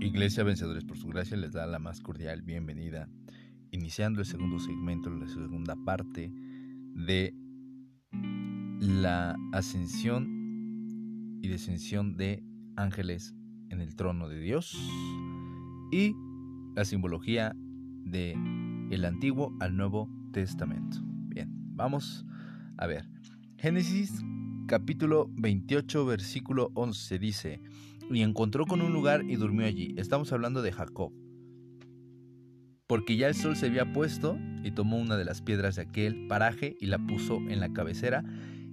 Iglesia Vencedores por su gracia les da la más cordial bienvenida, iniciando el segundo segmento, la segunda parte de la ascensión y descensión de ángeles en el trono de Dios y la simbología de el Antiguo al Nuevo Testamento. Bien, vamos a ver. Génesis capítulo 28 versículo 11 dice, y encontró con un lugar y durmió allí. Estamos hablando de Jacob. Porque ya el sol se había puesto y tomó una de las piedras de aquel paraje y la puso en la cabecera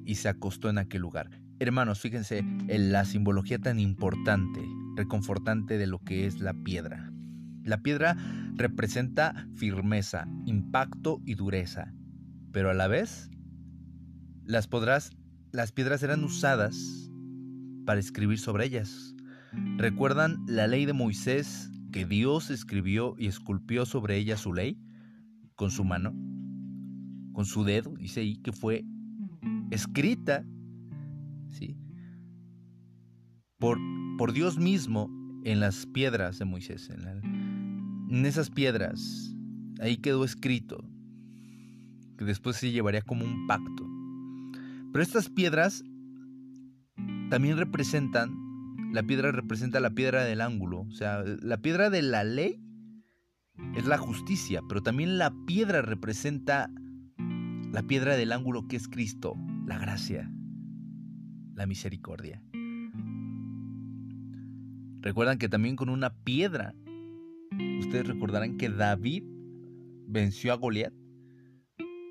y se acostó en aquel lugar. Hermanos, fíjense en la simbología tan importante, reconfortante de lo que es la piedra. La piedra representa firmeza, impacto y dureza, pero a la vez las, podrás, las piedras eran usadas para escribir sobre ellas. ¿Recuerdan la ley de Moisés que Dios escribió y esculpió sobre ella su ley con su mano? Con su dedo, dice ahí que fue escrita ¿sí? por, por Dios mismo en las piedras de Moisés. En, en esas piedras, ahí quedó escrito que después se llevaría como un pacto. Pero estas piedras también representan la piedra representa la piedra del ángulo, o sea, la piedra de la ley es la justicia, pero también la piedra representa la piedra del ángulo que es Cristo, la gracia, la misericordia. Recuerdan que también con una piedra, ustedes recordarán que David venció a Goliat,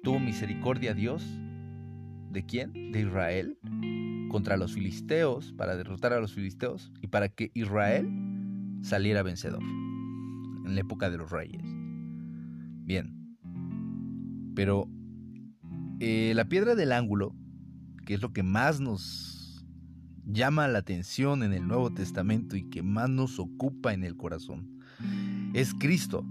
tuvo misericordia a Dios. ¿De quién? De Israel contra los filisteos, para derrotar a los filisteos y para que Israel saliera vencedor en la época de los reyes. Bien, pero eh, la piedra del ángulo, que es lo que más nos llama la atención en el Nuevo Testamento y que más nos ocupa en el corazón, es Cristo.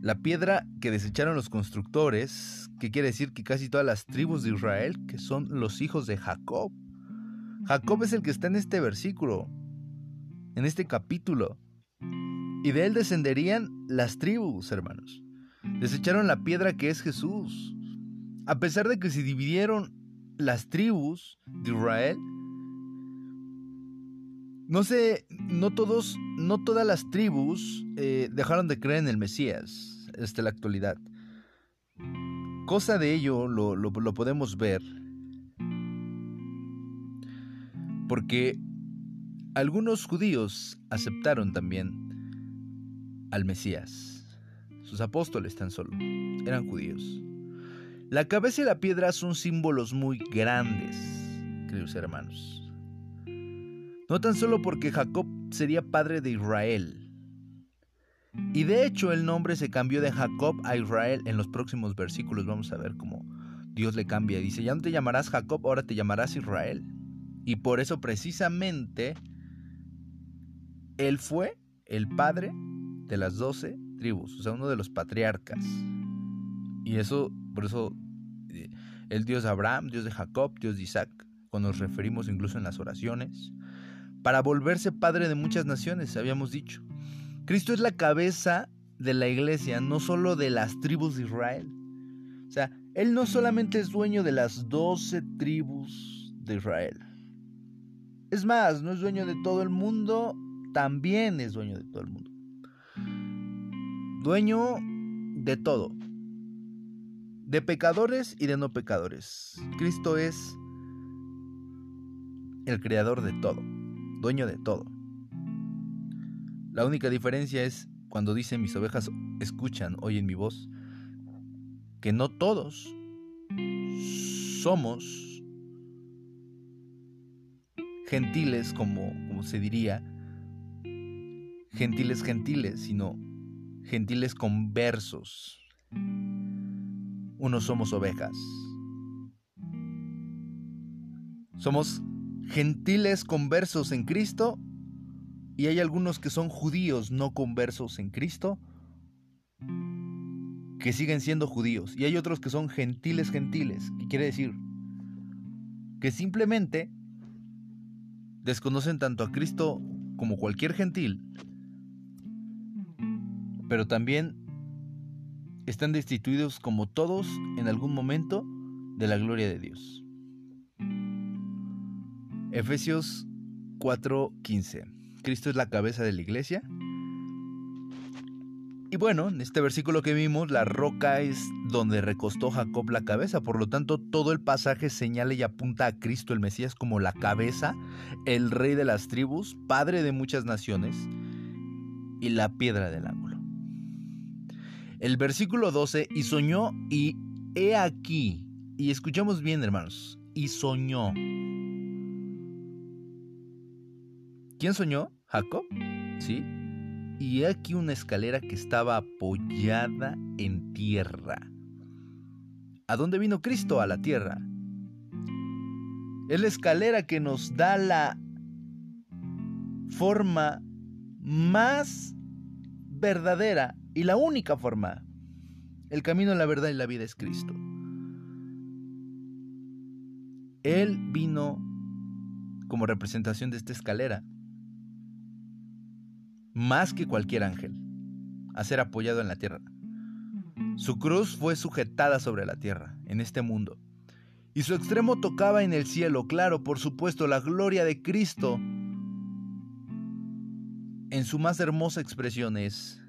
La piedra que desecharon los constructores, que quiere decir que casi todas las tribus de Israel, que son los hijos de Jacob, Jacob es el que está en este versículo, en este capítulo. Y de él descenderían las tribus, hermanos. Desecharon la piedra que es Jesús. A pesar de que se dividieron las tribus de Israel, no sé, no todos, no todas las tribus eh, dejaron de creer en el Mesías hasta la actualidad. Cosa de ello lo, lo podemos ver porque algunos judíos aceptaron también al Mesías. Sus apóstoles tan solo eran judíos. La cabeza y la piedra son símbolos muy grandes, queridos hermanos. No tan solo porque Jacob sería padre de Israel. Y de hecho el nombre se cambió de Jacob a Israel en los próximos versículos. Vamos a ver cómo Dios le cambia. Dice, ya no te llamarás Jacob, ahora te llamarás Israel. Y por eso precisamente él fue el padre de las doce tribus, o sea, uno de los patriarcas. Y eso, por eso, eh, el Dios de Abraham, Dios de Jacob, Dios de Isaac, cuando nos referimos incluso en las oraciones, para volverse padre de muchas naciones, habíamos dicho. Cristo es la cabeza de la iglesia, no solo de las tribus de Israel. O sea, Él no solamente es dueño de las doce tribus de Israel, es más, no es dueño de todo el mundo, también es dueño de todo el mundo. Dueño de todo. De pecadores y de no pecadores. Cristo es el creador de todo, dueño de todo. La única diferencia es cuando dice mis ovejas escuchan, oyen mi voz, que no todos somos gentiles, como, como se diría, gentiles gentiles, sino gentiles conversos. Unos somos ovejas. Somos gentiles conversos en Cristo y hay algunos que son judíos no conversos en Cristo que siguen siendo judíos y hay otros que son gentiles gentiles, que quiere decir que simplemente desconocen tanto a Cristo como cualquier gentil, pero también están destituidos como todos en algún momento de la gloria de Dios. Efesios 4:15. Cristo es la cabeza de la iglesia. Y bueno, en este versículo que vimos, la roca es donde recostó Jacob la cabeza. Por lo tanto, todo el pasaje señala y apunta a Cristo el Mesías como la cabeza, el rey de las tribus, padre de muchas naciones y la piedra del ángulo. El versículo 12, y soñó y he aquí, y escuchamos bien hermanos, y soñó. ¿Quién soñó? Jacob, ¿sí? Y aquí una escalera que estaba apoyada en tierra. ¿A dónde vino Cristo? A la tierra. Es la escalera que nos da la forma más verdadera y la única forma. El camino, la verdad y la vida es Cristo. Él vino como representación de esta escalera, más que cualquier ángel, a ser apoyado en la tierra. Su cruz fue sujetada sobre la tierra, en este mundo, y su extremo tocaba en el cielo, claro, por supuesto, la gloria de Cristo. En su más hermosa expresión es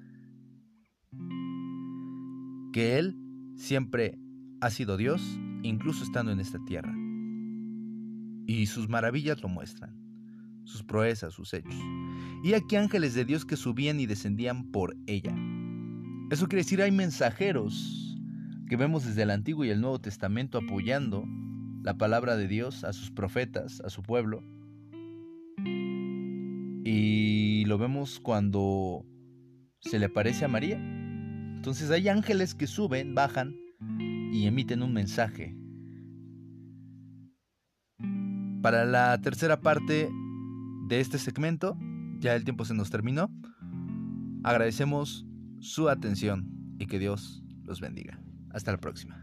que Él siempre ha sido Dios, incluso estando en esta tierra. Y sus maravillas lo muestran, sus proezas, sus hechos. Y aquí ángeles de Dios que subían y descendían por ella. Eso quiere decir hay mensajeros que vemos desde el Antiguo y el Nuevo Testamento apoyando la palabra de Dios a sus profetas, a su pueblo. Y lo vemos cuando se le aparece a María entonces hay ángeles que suben, bajan y emiten un mensaje. Para la tercera parte de este segmento, ya el tiempo se nos terminó, agradecemos su atención y que Dios los bendiga. Hasta la próxima.